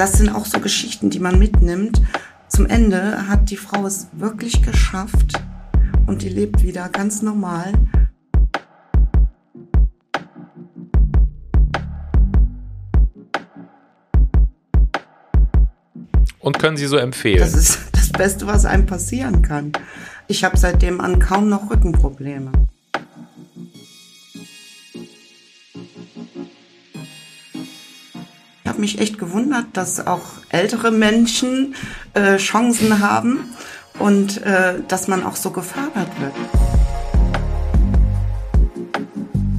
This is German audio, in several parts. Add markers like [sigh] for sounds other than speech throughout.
das sind auch so Geschichten, die man mitnimmt. Zum Ende hat die Frau es wirklich geschafft und die lebt wieder ganz normal. Und können Sie so empfehlen? Das ist das Beste, was einem passieren kann. Ich habe seitdem an kaum noch Rückenprobleme. Mich echt gewundert, dass auch ältere Menschen äh, Chancen haben und äh, dass man auch so gefördert wird.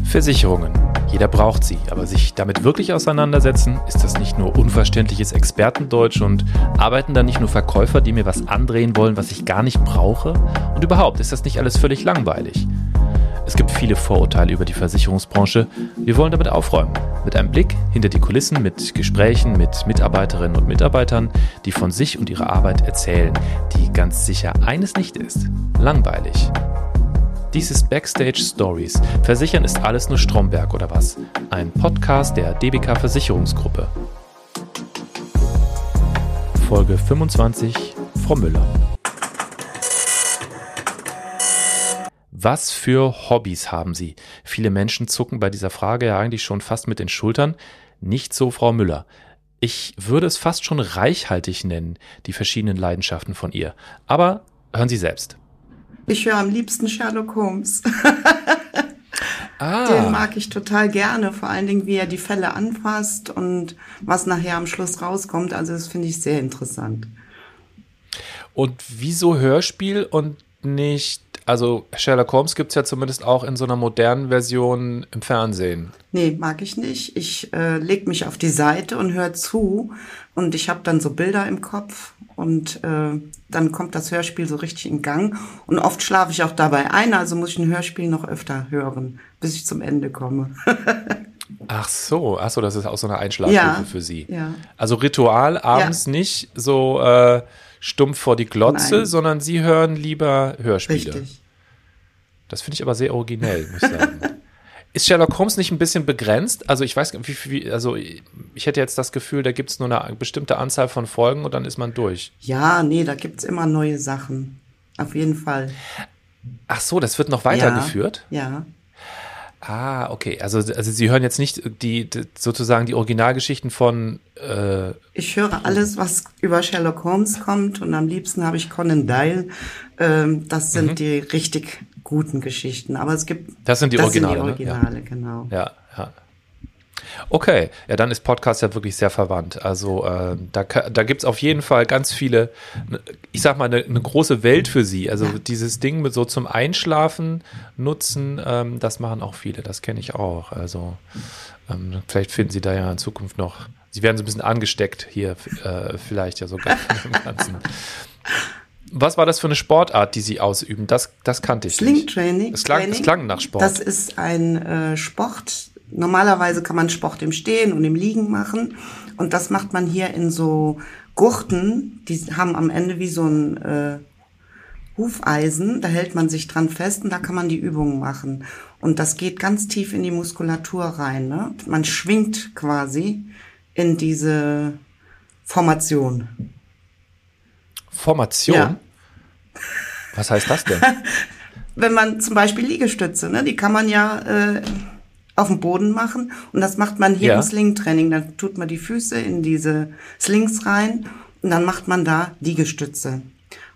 Versicherungen. Jeder braucht sie, aber sich damit wirklich auseinandersetzen, ist das nicht nur unverständliches Expertendeutsch und arbeiten da nicht nur Verkäufer, die mir was andrehen wollen, was ich gar nicht brauche? Und überhaupt, ist das nicht alles völlig langweilig? Es gibt viele Vorurteile über die Versicherungsbranche. Wir wollen damit aufräumen. Mit einem Blick hinter die Kulissen, mit Gesprächen mit Mitarbeiterinnen und Mitarbeitern, die von sich und ihrer Arbeit erzählen, die ganz sicher eines nicht ist. Langweilig. Dies ist Backstage Stories. Versichern ist alles nur Stromberg oder was? Ein Podcast der DBK Versicherungsgruppe. Folge 25 Frau Müller. Was für Hobbys haben Sie? Viele Menschen zucken bei dieser Frage ja eigentlich schon fast mit den Schultern. Nicht so Frau Müller. Ich würde es fast schon reichhaltig nennen, die verschiedenen Leidenschaften von ihr. Aber hören Sie selbst. Ich höre am liebsten Sherlock Holmes. [laughs] ah. Den mag ich total gerne, vor allen Dingen, wie er die Fälle anfasst und was nachher am Schluss rauskommt. Also das finde ich sehr interessant. Und wieso Hörspiel und nicht, also Sherlock Holmes gibt es ja zumindest auch in so einer modernen Version im Fernsehen. Nee, mag ich nicht. Ich äh, leg mich auf die Seite und höre zu und ich habe dann so Bilder im Kopf und äh, dann kommt das Hörspiel so richtig in Gang. Und oft schlafe ich auch dabei ein, also muss ich ein Hörspiel noch öfter hören, bis ich zum Ende komme. [laughs] Ach so, ach so, das ist auch so eine Einschlafhilfe ja, für Sie. Ja. Also Ritual abends ja. nicht so äh, stumpf vor die Glotze, Nein. sondern Sie hören lieber Hörspiele. Richtig. Das finde ich aber sehr originell, muss ich sagen. [laughs] Ist Sherlock Holmes nicht ein bisschen begrenzt? Also ich weiß, wie, wie also ich hätte jetzt das Gefühl, da gibt es nur eine bestimmte Anzahl von Folgen und dann ist man durch. Ja, nee, da gibt es immer neue Sachen. Auf jeden Fall. Ach so, das wird noch weitergeführt? Ja. ja. Ah, okay. Also, also Sie hören jetzt nicht die, die sozusagen die Originalgeschichten von. Äh ich höre alles, was über Sherlock Holmes kommt und am liebsten habe ich Conan Doyle. Ähm, das sind mhm. die richtig guten Geschichten. Aber es gibt. Das sind die das Originale. Sind die Originale, ne? ja. genau. Ja, ja. Okay, ja, dann ist Podcast ja wirklich sehr verwandt. Also äh, da, da gibt es auf jeden Fall ganz viele, ich sag mal, eine, eine große Welt für Sie. Also dieses Ding mit so zum Einschlafen nutzen, ähm, das machen auch viele, das kenne ich auch. Also ähm, vielleicht finden Sie da ja in Zukunft noch, Sie werden so ein bisschen angesteckt hier, äh, vielleicht ja sogar [laughs] von dem Ganzen. Was war das für eine Sportart, die Sie ausüben? Das, das kannte ich Sling nicht. Training. Es klang, es klang nach Sport. Das ist ein äh, Sport. Normalerweise kann man Sport im Stehen und im Liegen machen. Und das macht man hier in so Gurten. Die haben am Ende wie so ein äh, Hufeisen. Da hält man sich dran fest und da kann man die Übungen machen. Und das geht ganz tief in die Muskulatur rein. Ne? Man schwingt quasi in diese Formation. Formation? Ja. Was heißt das denn? [laughs] Wenn man zum Beispiel Liegestütze, ne, die kann man ja äh, auf dem Boden machen und das macht man hier ja. im Sling-Training. Dann tut man die Füße in diese Slings rein und dann macht man da Liegestütze.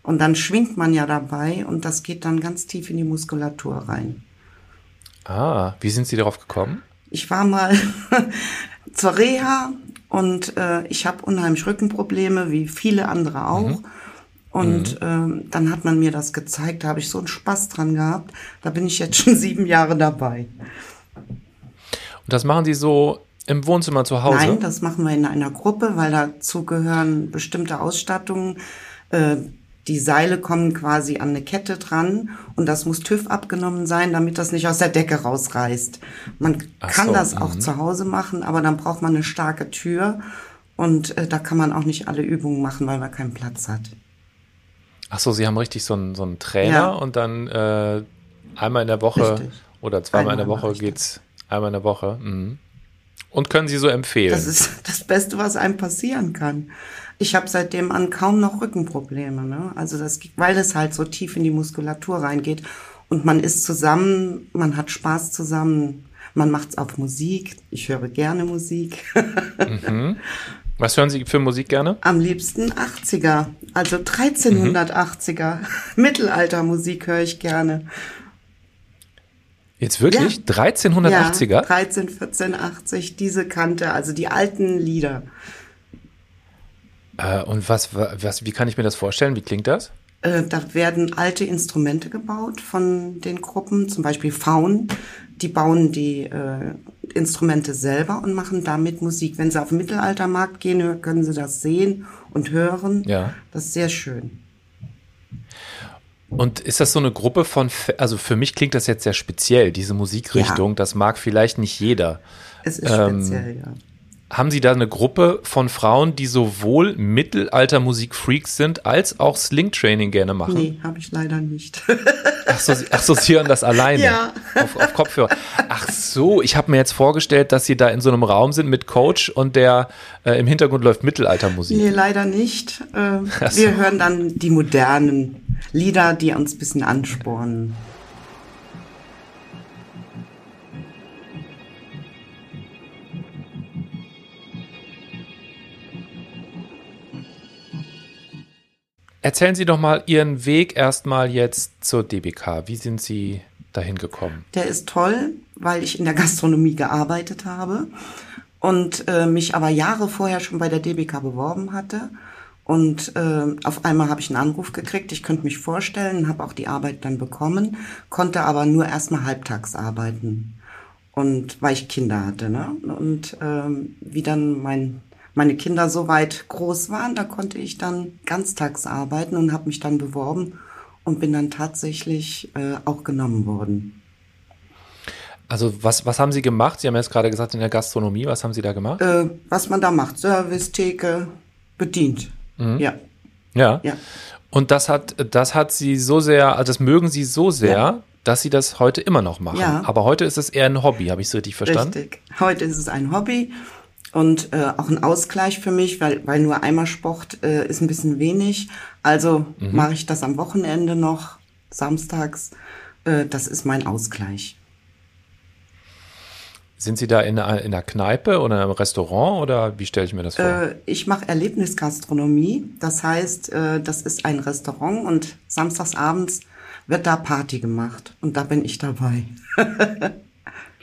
Und dann schwingt man ja dabei und das geht dann ganz tief in die Muskulatur rein. Ah, wie sind Sie darauf gekommen? Ich war mal [laughs] zur Reha und äh, ich habe unheimlich Rückenprobleme, wie viele andere auch. Mhm. Und mhm. ähm, dann hat man mir das gezeigt, da habe ich so einen Spaß dran gehabt. Da bin ich jetzt schon [laughs] sieben Jahre dabei. Und das machen Sie so im Wohnzimmer zu Hause? Nein, das machen wir in einer Gruppe, weil dazu gehören bestimmte Ausstattungen. Äh, die Seile kommen quasi an eine Kette dran und das muss TÜV abgenommen sein, damit das nicht aus der Decke rausreißt. Man Ach kann so, das auch mhm. zu Hause machen, aber dann braucht man eine starke Tür und äh, da kann man auch nicht alle Übungen machen, weil man keinen Platz hat. Ach so, Sie haben richtig so einen, so einen Trainer ja. und dann äh, einmal in der Woche richtig. oder zweimal einmal in der Woche geht's einmal in der Woche. Mhm. Und können Sie so empfehlen? Das ist das Beste, was einem passieren kann. Ich habe seitdem an kaum noch Rückenprobleme. Ne? Also das, weil es halt so tief in die Muskulatur reingeht und man ist zusammen, man hat Spaß zusammen, man macht's auf Musik. Ich höre gerne Musik. mhm. Was hören Sie für Musik gerne? Am liebsten 80er, also 1380er. Mhm. Mittelaltermusik höre ich gerne. Jetzt wirklich? Ja. 1380er? Ja, 13, 14, 80, diese Kante, also die alten Lieder. Äh, und was, was, wie kann ich mir das vorstellen? Wie klingt das? Äh, da werden alte Instrumente gebaut von den Gruppen, zum Beispiel Faun. Die bauen die äh, Instrumente selber und machen damit Musik. Wenn sie auf den Mittelaltermarkt gehen, können sie das sehen und hören. Ja. Das ist sehr schön. Und ist das so eine Gruppe von, also für mich klingt das jetzt sehr speziell, diese Musikrichtung, ja. das mag vielleicht nicht jeder. Es ist ähm, speziell, ja. Haben Sie da eine Gruppe von Frauen, die sowohl Mittelaltermusik-Freaks sind, als auch Sling-Training gerne machen? Nee, habe ich leider nicht. [laughs] ach, so, ach so, Sie hören das alleine ja. auf, auf Kopfhörer. Ach so, ich habe mir jetzt vorgestellt, dass Sie da in so einem Raum sind mit Coach und der äh, im Hintergrund läuft Mittelaltermusik. Nee, leider nicht. Äh, so. Wir hören dann die modernen Lieder, die uns ein bisschen anspornen. Erzählen Sie doch mal Ihren Weg erstmal jetzt zur DBK. Wie sind Sie dahin gekommen? Der ist toll, weil ich in der Gastronomie gearbeitet habe und äh, mich aber Jahre vorher schon bei der DBK beworben hatte. Und äh, auf einmal habe ich einen Anruf gekriegt, ich könnte mich vorstellen, habe auch die Arbeit dann bekommen, konnte aber nur erstmal halbtags arbeiten. Und weil ich Kinder hatte, ne? Und ähm, wie dann mein meine Kinder so weit groß waren, da konnte ich dann ganztags arbeiten und habe mich dann beworben und bin dann tatsächlich äh, auch genommen worden. Also was, was haben Sie gemacht? Sie haben jetzt gerade gesagt in der Gastronomie, was haben Sie da gemacht? Äh, was man da macht, Service, Theke, bedient. Mhm. Ja. Ja. Ja. Und das hat, das hat Sie so sehr, also das mögen Sie so sehr, ja. dass Sie das heute immer noch machen. Ja. Aber heute ist es eher ein Hobby, habe ich es richtig verstanden? Richtig. Heute ist es ein Hobby und äh, auch ein Ausgleich für mich, weil, weil nur einmal Sport äh, ist ein bisschen wenig. Also mhm. mache ich das am Wochenende noch, samstags. Äh, das ist mein Ausgleich. Sind Sie da in einer, in einer Kneipe oder einem Restaurant oder wie stelle ich mir das vor? Äh, ich mache Erlebnisgastronomie. Das heißt, äh, das ist ein Restaurant und samstagsabends wird da Party gemacht und da bin ich dabei. [laughs]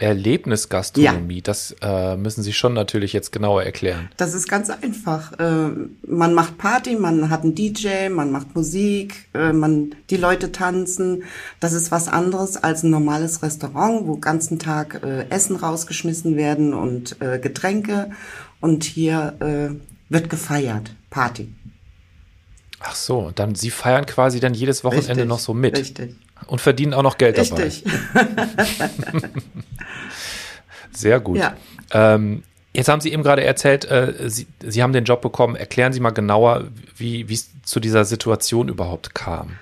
Erlebnisgastronomie, ja. das äh, müssen Sie schon natürlich jetzt genauer erklären. Das ist ganz einfach. Äh, man macht Party, man hat einen DJ, man macht Musik, äh, man, die Leute tanzen. Das ist was anderes als ein normales Restaurant, wo ganzen Tag äh, Essen rausgeschmissen werden und äh, Getränke. Und hier äh, wird gefeiert, Party. Ach so, dann Sie feiern quasi dann jedes Wochenende richtig, noch so mit. Richtig. Und verdienen auch noch Geld richtig. dabei. [laughs] Sehr gut. Ja. Ähm, jetzt haben Sie eben gerade erzählt, äh, Sie, Sie haben den Job bekommen. Erklären Sie mal genauer, wie es zu dieser Situation überhaupt kam.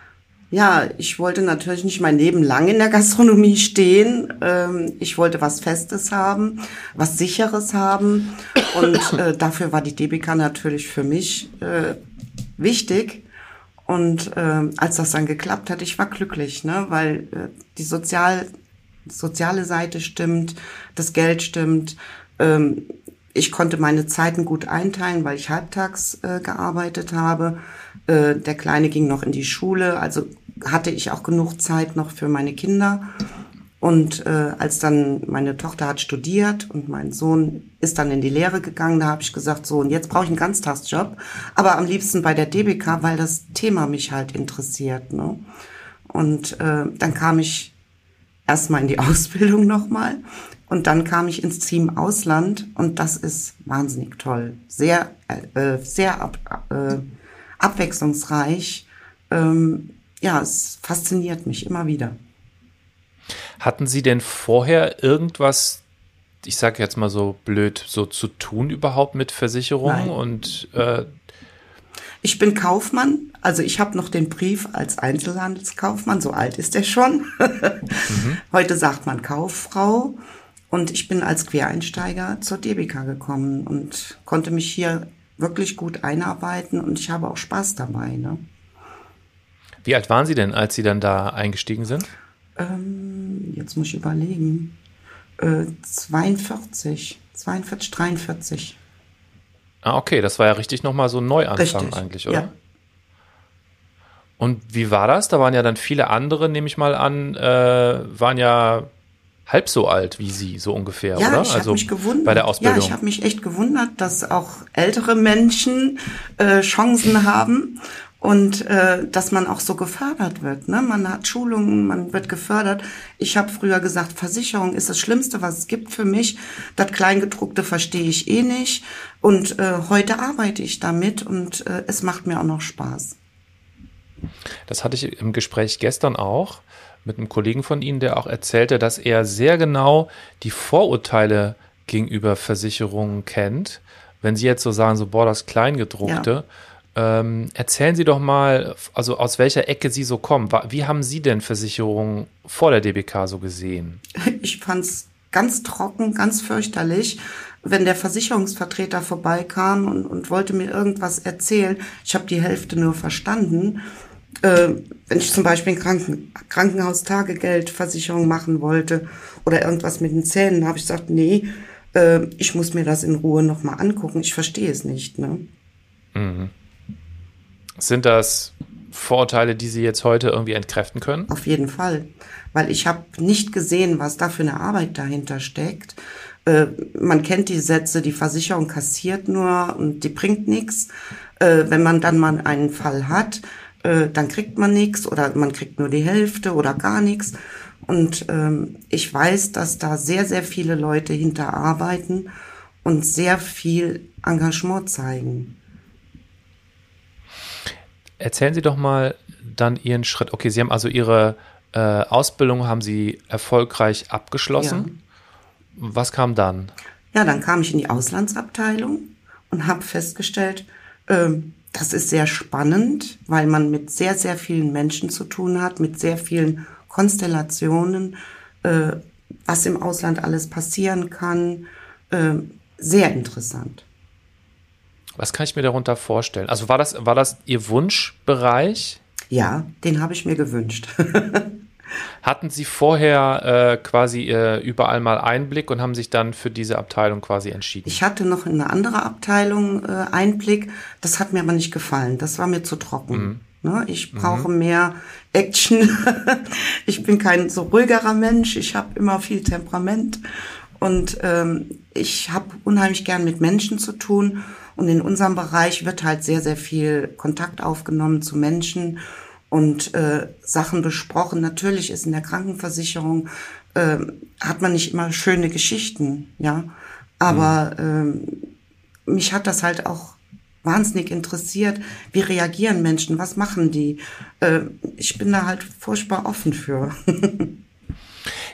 Ja, ich wollte natürlich nicht mein Leben lang in der Gastronomie stehen. Ähm, ich wollte was Festes haben, was Sicheres haben. Und äh, dafür war die DBK natürlich für mich äh, wichtig. Und äh, als das dann geklappt hat, ich war glücklich, ne? weil äh, die Sozial soziale Seite stimmt, das Geld stimmt. Ähm, ich konnte meine Zeiten gut einteilen, weil ich halbtags äh, gearbeitet habe. Äh, der Kleine ging noch in die Schule, also hatte ich auch genug Zeit noch für meine Kinder. Und äh, als dann meine Tochter hat studiert und mein Sohn ist dann in die Lehre gegangen, da habe ich gesagt, so, und jetzt brauche ich einen Ganztagsjob, aber am liebsten bei der DBK, weil das Thema mich halt interessiert. Ne? Und äh, dann kam ich erstmal in die [laughs] Ausbildung nochmal und dann kam ich ins Team Ausland und das ist wahnsinnig toll. Sehr, äh, sehr ab, äh, abwechslungsreich. Ähm, ja, es fasziniert mich immer wieder. Hatten Sie denn vorher irgendwas, ich sage jetzt mal so blöd, so zu tun überhaupt mit Versicherungen Nein. und äh, ich bin Kaufmann, also ich habe noch den Brief als Einzelhandelskaufmann, so alt ist er schon. mhm. [laughs] Heute sagt man Kauffrau. Und ich bin als Quereinsteiger zur DBK gekommen und konnte mich hier wirklich gut einarbeiten und ich habe auch Spaß dabei. Ne? Wie alt waren Sie denn, als Sie dann da eingestiegen sind? Ähm, jetzt muss ich überlegen. Äh, 42, 42, 43. Ah, okay, das war ja richtig nochmal so ein Neuanfang richtig, eigentlich, oder? Ja. Und wie war das? Da waren ja dann viele andere, nehme ich mal an, äh, waren ja halb so alt wie Sie, so ungefähr, ja, oder? Ich also mich gewundert. bei der Ausbildung. Ja, ich habe mich echt gewundert, dass auch ältere Menschen äh, Chancen haben und äh, dass man auch so gefördert wird. Ne? Man hat Schulungen, man wird gefördert. Ich habe früher gesagt, Versicherung ist das Schlimmste, was es gibt für mich. Das Kleingedruckte verstehe ich eh nicht. Und äh, heute arbeite ich damit und äh, es macht mir auch noch Spaß. Das hatte ich im Gespräch gestern auch mit einem Kollegen von Ihnen, der auch erzählte, dass er sehr genau die Vorurteile gegenüber Versicherungen kennt. Wenn Sie jetzt so sagen, so, boah, das Kleingedruckte, ja. Ähm, erzählen Sie doch mal, also aus welcher Ecke Sie so kommen. Wie haben Sie denn Versicherungen vor der DBK so gesehen? Ich fand es ganz trocken, ganz fürchterlich wenn der Versicherungsvertreter vorbeikam und, und wollte mir irgendwas erzählen, ich habe die Hälfte nur verstanden äh, wenn ich zum Beispiel Kranken Krankenhaustagegeldversicherung machen wollte oder irgendwas mit den Zähnen, habe ich gesagt, nee, äh, ich muss mir das in Ruhe nochmal angucken. Ich verstehe es nicht. Ne? Mhm. Sind das Vorurteile, die Sie jetzt heute irgendwie entkräften können? Auf jeden Fall, weil ich habe nicht gesehen, was da für eine Arbeit dahinter steckt. Äh, man kennt die Sätze, die Versicherung kassiert nur und die bringt nichts. Äh, wenn man dann mal einen Fall hat, äh, dann kriegt man nichts oder man kriegt nur die Hälfte oder gar nichts. Und ähm, ich weiß, dass da sehr, sehr viele Leute hinterarbeiten und sehr viel Engagement zeigen. Erzählen Sie doch mal dann Ihren Schritt. Okay, Sie haben also Ihre äh, Ausbildung haben Sie erfolgreich abgeschlossen. Ja. Was kam dann? Ja, dann kam ich in die Auslandsabteilung und habe festgestellt, ähm, das ist sehr spannend, weil man mit sehr, sehr vielen Menschen zu tun hat, mit sehr vielen Konstellationen, äh, was im Ausland alles passieren kann. Äh, sehr interessant. Was kann ich mir darunter vorstellen? Also war das, war das Ihr Wunschbereich? Ja, den habe ich mir gewünscht. [laughs] Hatten Sie vorher äh, quasi äh, überall mal Einblick und haben sich dann für diese Abteilung quasi entschieden? Ich hatte noch in eine andere Abteilung äh, Einblick. Das hat mir aber nicht gefallen. Das war mir zu trocken. Mhm. Ne? Ich brauche mhm. mehr Action. [laughs] ich bin kein so ruhigerer Mensch. Ich habe immer viel Temperament. Und ähm, ich habe unheimlich gern mit Menschen zu tun. Und in unserem Bereich wird halt sehr, sehr viel Kontakt aufgenommen zu Menschen und äh, Sachen besprochen. Natürlich ist in der Krankenversicherung äh, hat man nicht immer schöne Geschichten, ja, aber mhm. äh, mich hat das halt auch wahnsinnig interessiert. Wie reagieren Menschen? Was machen die? Äh, ich bin da halt furchtbar offen für. [laughs]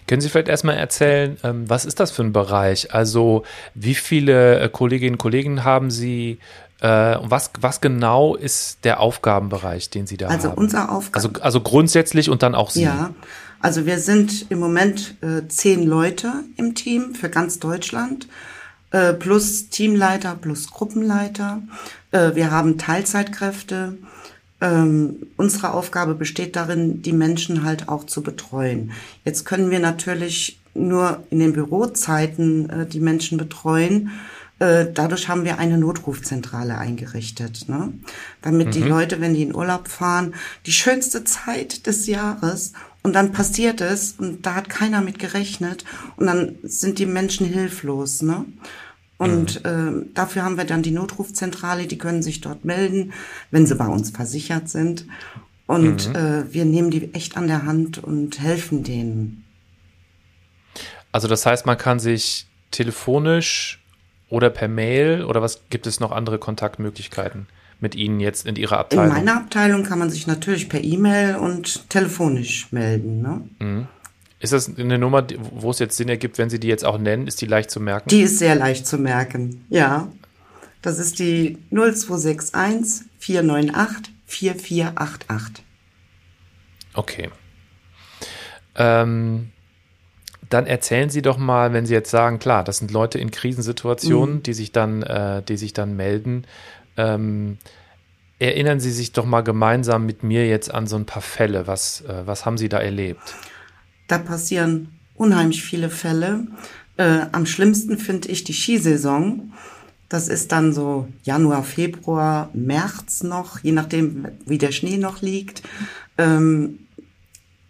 Können Sie vielleicht erstmal erzählen, ähm, was ist das für ein Bereich? Also wie viele äh, Kolleginnen und Kollegen haben Sie? Äh, was, was genau ist der Aufgabenbereich, den Sie da also haben? Also unser Aufgaben. Also, also grundsätzlich und dann auch Sie. Ja, also wir sind im Moment äh, zehn Leute im Team für ganz Deutschland, äh, plus Teamleiter, plus Gruppenleiter. Äh, wir haben Teilzeitkräfte. Ähm, unsere Aufgabe besteht darin, die Menschen halt auch zu betreuen. Jetzt können wir natürlich nur in den Bürozeiten äh, die Menschen betreuen. Äh, dadurch haben wir eine Notrufzentrale eingerichtet, ne? damit mhm. die Leute, wenn die in Urlaub fahren, die schönste Zeit des Jahres und dann passiert es und da hat keiner mit gerechnet und dann sind die Menschen hilflos. Ne? Und mhm. äh, dafür haben wir dann die Notrufzentrale, die können sich dort melden, wenn sie bei uns versichert sind. Und mhm. äh, wir nehmen die echt an der Hand und helfen denen. Also das heißt, man kann sich telefonisch oder per Mail oder was gibt es noch andere Kontaktmöglichkeiten mit Ihnen jetzt in Ihrer Abteilung? In meiner Abteilung kann man sich natürlich per E-Mail und telefonisch melden. Ne? Mhm. Ist das eine Nummer, wo es jetzt Sinn ergibt, wenn Sie die jetzt auch nennen? Ist die leicht zu merken? Die ist sehr leicht zu merken, ja. Das ist die 0261 498 4488. Okay. Ähm, dann erzählen Sie doch mal, wenn Sie jetzt sagen, klar, das sind Leute in Krisensituationen, mhm. die sich dann, äh, die sich dann melden. Ähm, erinnern Sie sich doch mal gemeinsam mit mir jetzt an so ein paar Fälle. Was, äh, was haben Sie da erlebt? Da passieren unheimlich viele Fälle. Äh, am schlimmsten finde ich die Skisaison. Das ist dann so Januar, Februar, März noch, je nachdem, wie der Schnee noch liegt. Ähm,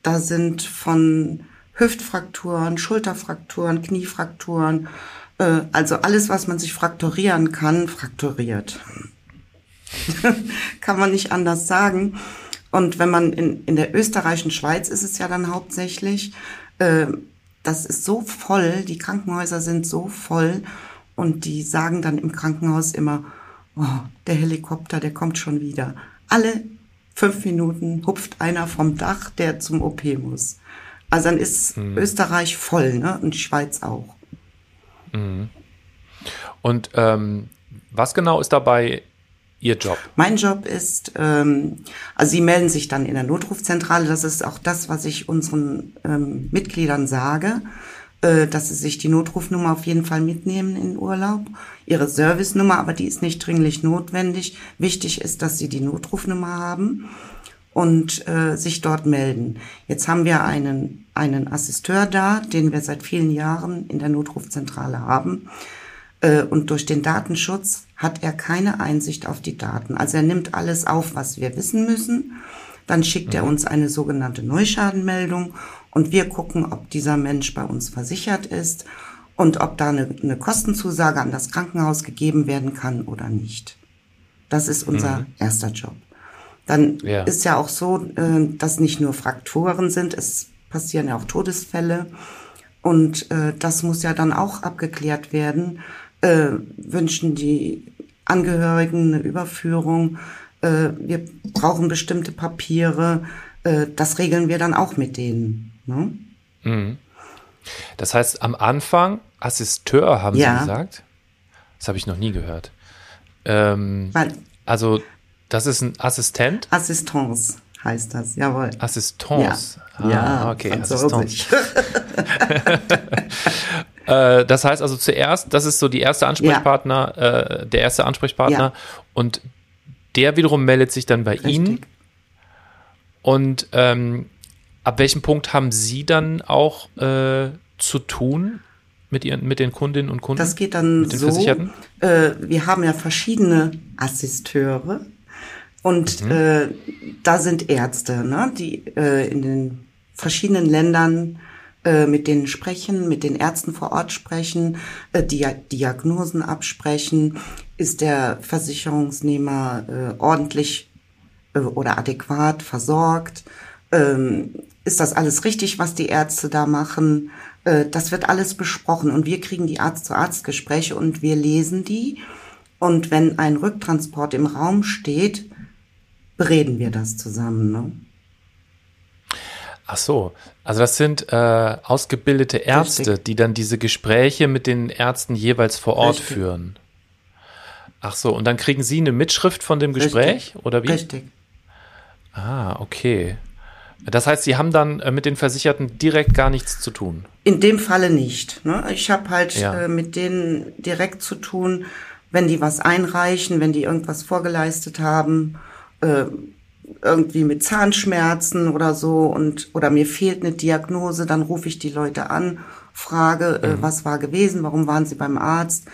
da sind von Hüftfrakturen, Schulterfrakturen, Kniefrakturen, äh, also alles, was man sich frakturieren kann, frakturiert. [laughs] kann man nicht anders sagen. Und wenn man in, in der österreichischen Schweiz ist es ja dann hauptsächlich, äh, das ist so voll, die Krankenhäuser sind so voll und die sagen dann im Krankenhaus immer, oh, der Helikopter, der kommt schon wieder. Alle fünf Minuten hupft einer vom Dach, der zum OP muss. Also dann ist mhm. Österreich voll, ne? Und die Schweiz auch. Mhm. Und ähm, was genau ist dabei Ihr Job? Mein Job ist, ähm, also Sie melden sich dann in der Notrufzentrale. Das ist auch das, was ich unseren ähm, Mitgliedern sage, äh, dass sie sich die Notrufnummer auf jeden Fall mitnehmen in Urlaub. Ihre Servicenummer, aber die ist nicht dringlich notwendig. Wichtig ist, dass Sie die Notrufnummer haben und äh, sich dort melden. Jetzt haben wir einen, einen Assisteur da, den wir seit vielen Jahren in der Notrufzentrale haben. Äh, und durch den Datenschutz hat er keine Einsicht auf die Daten. Also er nimmt alles auf, was wir wissen müssen. Dann schickt mhm. er uns eine sogenannte Neuschadenmeldung und wir gucken, ob dieser Mensch bei uns versichert ist und ob da eine, eine Kostenzusage an das Krankenhaus gegeben werden kann oder nicht. Das ist unser mhm. erster Job. Dann ja. ist ja auch so, äh, dass nicht nur Frakturen sind, es passieren ja auch Todesfälle. Und äh, das muss ja dann auch abgeklärt werden äh, wünschen die Angehörigen eine Überführung. Äh, wir brauchen bestimmte Papiere. Äh, das regeln wir dann auch mit denen. Ne? Mhm. Das heißt, am Anfang Assisteur haben ja. Sie gesagt? Das habe ich noch nie gehört. Ähm, also, das ist ein Assistent? Assistance heißt das, jawohl. Assistance. Ja, ah, ja okay, Assistance. [laughs] Äh, das heißt also zuerst, das ist so die erste Ansprechpartner, ja. äh, der erste Ansprechpartner ja. und der wiederum meldet sich dann bei Richtig. Ihnen. Und ähm, ab welchem Punkt haben Sie dann auch äh, zu tun mit, ihren, mit den Kundinnen und Kunden? Das geht dann so. Äh, wir haben ja verschiedene Assisteure und mhm. äh, da sind Ärzte, ne, die äh, in den verschiedenen Ländern äh, mit denen sprechen, mit den Ärzten vor Ort sprechen, äh, Dia Diagnosen absprechen. Ist der Versicherungsnehmer äh, ordentlich äh, oder adäquat versorgt? Ähm, ist das alles richtig, was die Ärzte da machen? Äh, das wird alles besprochen und wir kriegen die Arzt-zu-Arzt-Gespräche und wir lesen die. Und wenn ein Rücktransport im Raum steht, bereden wir das zusammen. Ne? Ach so, also das sind äh, ausgebildete Ärzte, Richtig. die dann diese Gespräche mit den Ärzten jeweils vor Ort Richtig. führen. Ach so, und dann kriegen Sie eine Mitschrift von dem Gespräch Richtig. oder wie? Richtig. Ah, okay. Das heißt, Sie haben dann äh, mit den Versicherten direkt gar nichts zu tun? In dem Falle nicht. Ne? Ich habe halt ja. äh, mit denen direkt zu tun, wenn die was einreichen, wenn die irgendwas vorgeleistet haben. Äh, irgendwie mit Zahnschmerzen oder so und oder mir fehlt eine Diagnose, dann rufe ich die Leute an, frage, äh, mhm. äh, was war gewesen, warum waren sie beim Arzt.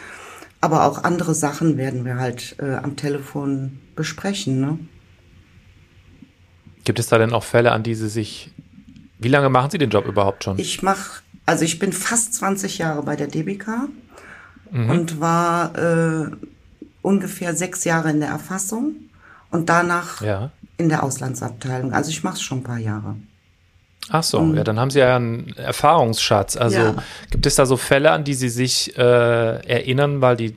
Aber auch andere Sachen werden wir halt äh, am Telefon besprechen. Ne? Gibt es da denn auch Fälle, an die Sie sich. Wie lange machen Sie den Job überhaupt schon? Ich mache, also ich bin fast 20 Jahre bei der DBK mhm. und war äh, ungefähr sechs Jahre in der Erfassung und danach ja in der Auslandsabteilung. Also ich mache es schon ein paar Jahre. Ach so, ja, dann haben Sie ja einen Erfahrungsschatz. Also ja. gibt es da so Fälle, an die Sie sich äh, erinnern, weil die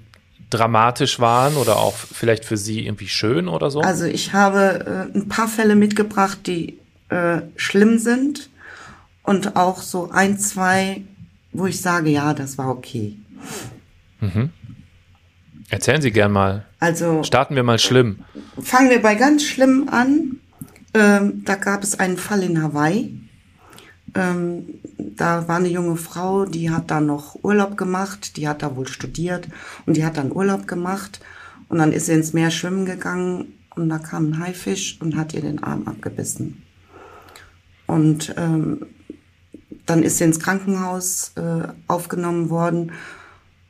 dramatisch waren oder auch vielleicht für Sie irgendwie schön oder so? Also ich habe äh, ein paar Fälle mitgebracht, die äh, schlimm sind und auch so ein, zwei, wo ich sage, ja, das war okay. Mhm. Erzählen Sie gern mal. Also starten wir mal schlimm. Fangen wir bei ganz schlimm an. Ähm, da gab es einen Fall in Hawaii. Ähm, da war eine junge Frau, die hat da noch Urlaub gemacht, die hat da wohl studiert und die hat dann Urlaub gemacht und dann ist sie ins Meer schwimmen gegangen und da kam ein Haifisch und hat ihr den Arm abgebissen. Und ähm, dann ist sie ins Krankenhaus äh, aufgenommen worden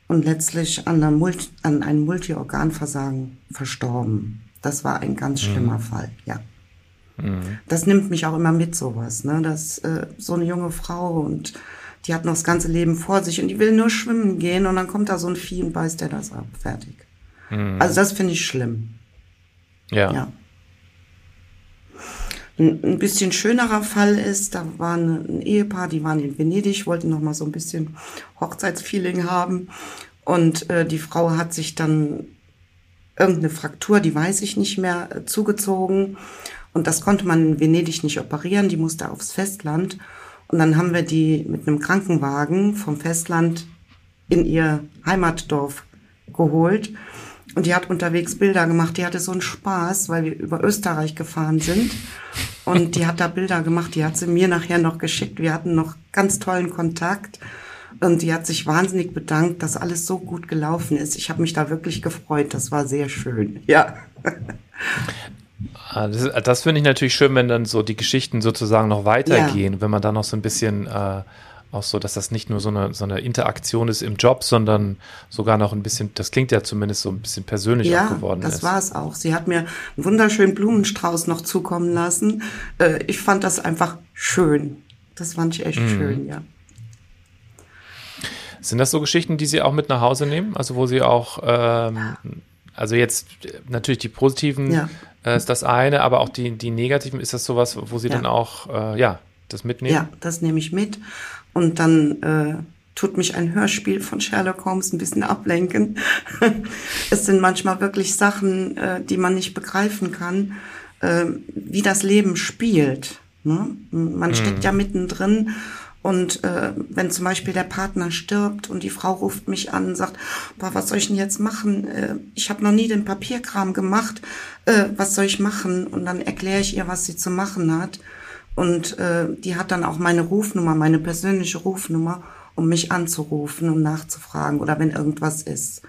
und letztlich an, Multi an einem Multiorganversagen verstorben. Das war ein ganz schlimmer mhm. Fall, ja. Mhm. Das nimmt mich auch immer mit, sowas. Ne? Das, äh, so eine junge Frau und die hat noch das ganze Leben vor sich und die will nur schwimmen gehen und dann kommt da so ein Vieh und beißt der das ab. Fertig. Mhm. Also das finde ich schlimm. Ja. ja. Ein, ein bisschen schönerer Fall ist, da war ein Ehepaar, die waren in Venedig, wollten noch mal so ein bisschen Hochzeitsfeeling haben und äh, die Frau hat sich dann irgendeine Fraktur, die weiß ich nicht mehr, äh, zugezogen und das konnte man in Venedig nicht operieren, die musste aufs Festland. Und dann haben wir die mit einem Krankenwagen vom Festland in ihr Heimatdorf geholt. Und die hat unterwegs Bilder gemacht. Die hatte so einen Spaß, weil wir über Österreich gefahren sind. Und die hat da Bilder gemacht. Die hat sie mir nachher noch geschickt. Wir hatten noch ganz tollen Kontakt. Und die hat sich wahnsinnig bedankt, dass alles so gut gelaufen ist. Ich habe mich da wirklich gefreut. Das war sehr schön. Ja. Ah, das, das finde ich natürlich schön, wenn dann so die Geschichten sozusagen noch weitergehen, ja. wenn man da noch so ein bisschen äh, auch so, dass das nicht nur so eine, so eine Interaktion ist im Job, sondern sogar noch ein bisschen, das klingt ja zumindest so ein bisschen persönlich ja, geworden ist. das war es auch. Sie hat mir einen wunderschönen Blumenstrauß noch zukommen lassen. Äh, ich fand das einfach schön. Das fand ich echt mhm. schön, ja. Sind das so Geschichten, die Sie auch mit nach Hause nehmen? Also wo Sie auch, ähm, ja. also jetzt natürlich die positiven ja äh, ist das eine, aber auch die, die negativen, ist das sowas, wo Sie ja. dann auch, äh, ja, das mitnehmen? Ja, das nehme ich mit. Und dann äh, tut mich ein Hörspiel von Sherlock Holmes ein bisschen ablenken. [laughs] es sind manchmal wirklich Sachen, äh, die man nicht begreifen kann, äh, wie das Leben spielt. Ne? Man steckt mhm. ja mittendrin und äh, wenn zum Beispiel der Partner stirbt und die Frau ruft mich an und sagt, boah, was soll ich denn jetzt machen? Äh, ich habe noch nie den Papierkram gemacht. Äh, was soll ich machen? Und dann erkläre ich ihr, was sie zu machen hat. Und äh, die hat dann auch meine Rufnummer, meine persönliche Rufnummer, um mich anzurufen und nachzufragen oder wenn irgendwas ist.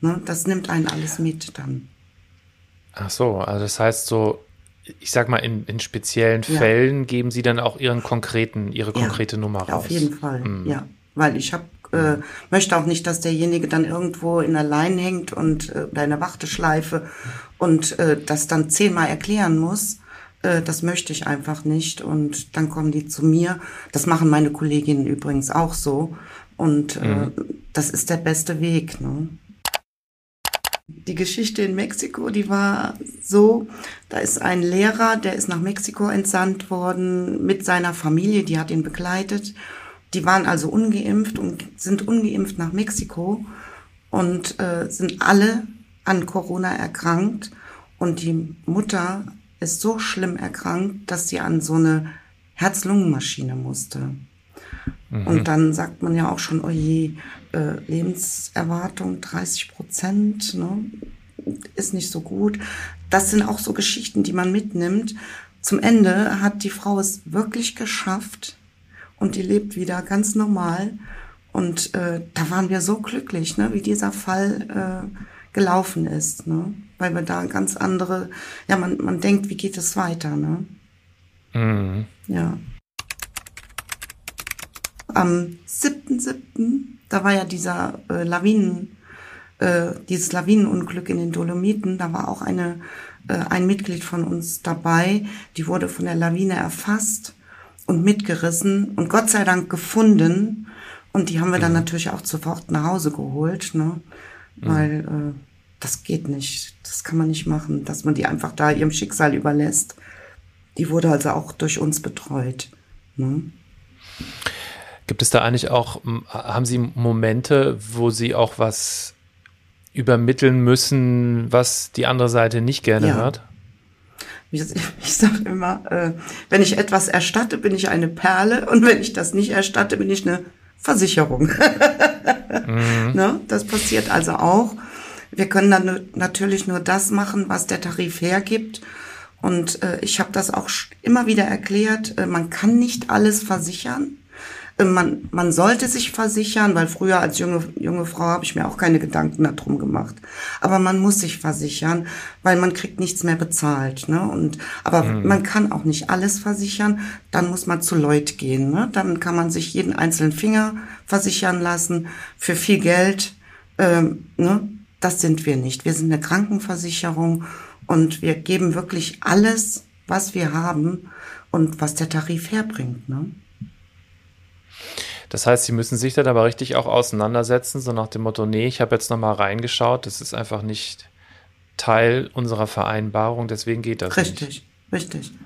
Ne? Das nimmt einen alles mit dann. Ach so, also das heißt so, ich sag mal, in, in speziellen ja. Fällen geben Sie dann auch Ihren konkreten, Ihre konkrete ja, Nummer raus. Auf jeden Fall, mhm. ja. Weil ich hab, äh, möchte auch nicht, dass derjenige dann irgendwo in der Line hängt und äh, oder in der Warteschleife und äh, das dann zehnmal erklären muss. Äh, das möchte ich einfach nicht. Und dann kommen die zu mir. Das machen meine Kolleginnen übrigens auch so. Und äh, mhm. das ist der beste Weg. Ne? Die Geschichte in Mexiko, die war so, da ist ein Lehrer, der ist nach Mexiko entsandt worden mit seiner Familie, die hat ihn begleitet. Die waren also ungeimpft und sind ungeimpft nach Mexiko und äh, sind alle an Corona erkrankt. Und die Mutter ist so schlimm erkrankt, dass sie an so eine Herz-Lungen-Maschine musste. Mhm. Und dann sagt man ja auch schon, oh je, äh, Lebenserwartung 30 Prozent, ne? ist nicht so gut. Das sind auch so Geschichten, die man mitnimmt. Zum Ende hat die Frau es wirklich geschafft und die lebt wieder ganz normal. Und äh, da waren wir so glücklich, ne, wie dieser Fall äh, gelaufen ist, ne? weil wir da ganz andere, ja, man, man denkt, wie geht es weiter, ne? Mhm. Ja am 7.7., da war ja dieser äh, Lawinen, äh, dieses Lawinenunglück in den Dolomiten, da war auch eine, äh, ein Mitglied von uns dabei, die wurde von der Lawine erfasst und mitgerissen und Gott sei Dank gefunden. Und die haben wir dann mhm. natürlich auch sofort nach Hause geholt, ne? Mhm. Weil äh, das geht nicht. Das kann man nicht machen, dass man die einfach da ihrem Schicksal überlässt. Die wurde also auch durch uns betreut. Ne? Gibt es da eigentlich auch, haben Sie Momente, wo Sie auch was übermitteln müssen, was die andere Seite nicht gerne ja. hört? [laughs] Ich, ich sage immer, äh, wenn ich etwas erstatte, bin ich eine Perle und wenn ich das nicht erstatte, bin ich eine Versicherung. [laughs] mhm. ne? Das passiert also auch. Wir können dann natürlich nur das machen, was der Tarif hergibt. Und äh, ich habe das auch immer wieder erklärt, äh, man kann nicht alles versichern. Äh, man, man sollte sich versichern, weil früher als junge, junge Frau habe ich mir auch keine Gedanken darum gemacht. Aber man muss sich versichern, weil man kriegt nichts mehr bezahlt. Ne? Und, aber mhm. man kann auch nicht alles versichern. Dann muss man zu Leut gehen. Ne? Dann kann man sich jeden einzelnen Finger versichern lassen für viel Geld. Ähm, ne? Das sind wir nicht. Wir sind eine Krankenversicherung und wir geben wirklich alles, was wir haben und was der Tarif herbringt. Ne? Das heißt, Sie müssen sich dann aber richtig auch auseinandersetzen, so nach dem Motto, nee, ich habe jetzt nochmal reingeschaut, das ist einfach nicht Teil unserer Vereinbarung, deswegen geht das richtig, nicht. Richtig, richtig.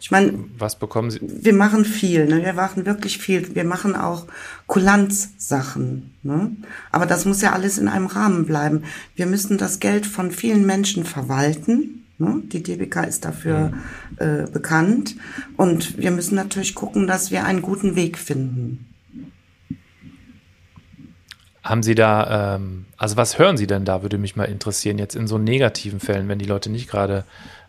Ich meine, was bekommen Sie? Wir machen viel, ne? Wir machen wirklich viel. Wir machen auch Kulanzsachen, ne? Aber das muss ja alles in einem Rahmen bleiben. Wir müssen das Geld von vielen Menschen verwalten. Ne? Die DBK ist dafür äh, bekannt. Und wir müssen natürlich gucken, dass wir einen guten Weg finden. Haben Sie da, ähm, also was hören Sie denn da, würde mich mal interessieren, jetzt in so negativen Fällen, wenn die Leute nicht gerade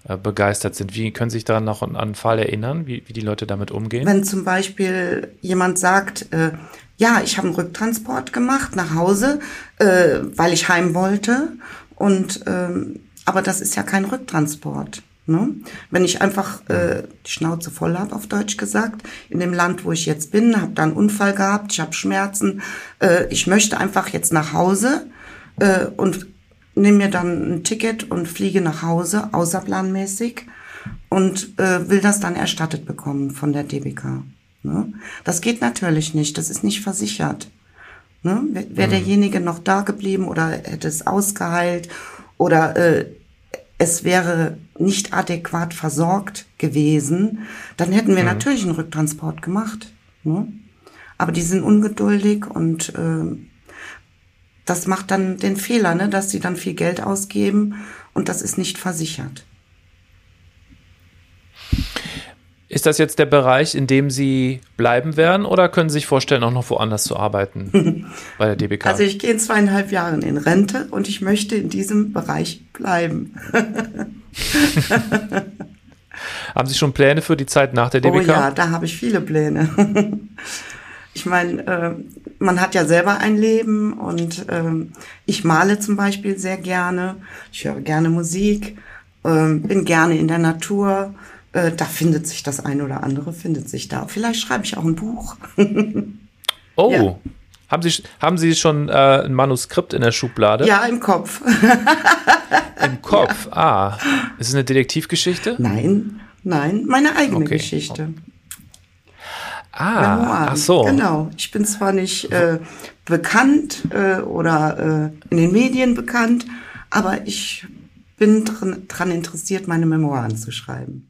äh, begeistert sind. Wie können Sie sich daran noch an einen Fall erinnern, wie, wie die Leute damit umgehen? Wenn zum Beispiel jemand sagt, äh, ja, ich habe einen Rücktransport gemacht nach Hause, äh, weil ich heim wollte und ähm, aber das ist ja kein Rücktransport. Ne? Wenn ich einfach äh, die Schnauze voll habe, auf Deutsch gesagt, in dem Land, wo ich jetzt bin, habe da einen Unfall gehabt, ich habe Schmerzen, äh, ich möchte einfach jetzt nach Hause äh, und nehme mir dann ein Ticket und fliege nach Hause, außerplanmäßig, und äh, will das dann erstattet bekommen von der DBK. Ne? Das geht natürlich nicht, das ist nicht versichert. Ne? Wäre mhm. derjenige noch da geblieben oder hätte es ausgeheilt oder äh, es wäre nicht adäquat versorgt gewesen, dann hätten wir mhm. natürlich einen Rücktransport gemacht. Ne? Aber die sind ungeduldig und äh, das macht dann den Fehler, ne, dass sie dann viel Geld ausgeben und das ist nicht versichert. Ist das jetzt der Bereich, in dem Sie bleiben werden oder können Sie sich vorstellen, auch noch woanders zu arbeiten [laughs] bei der DBK? Also ich gehe in zweieinhalb Jahren in Rente und ich möchte in diesem Bereich bleiben. [laughs] Haben Sie schon Pläne für die Zeit nach der DBK? Oh ja, da habe ich viele Pläne. [laughs] ich meine, äh, man hat ja selber ein Leben und äh, ich male zum Beispiel sehr gerne. Ich höre gerne Musik, äh, bin gerne in der Natur äh, da findet sich das ein oder andere, findet sich da. Vielleicht schreibe ich auch ein Buch. [laughs] oh. Ja. Haben Sie, haben Sie schon äh, ein Manuskript in der Schublade? Ja, im Kopf. [laughs] Im Kopf, ja. ah. Ist es eine Detektivgeschichte? Nein, nein, meine eigene okay. Geschichte. Ah, Memoiren. ach so. Genau. Ich bin zwar nicht äh, bekannt äh, oder äh, in den Medien bekannt, aber ich bin daran interessiert, meine Memoiren zu schreiben.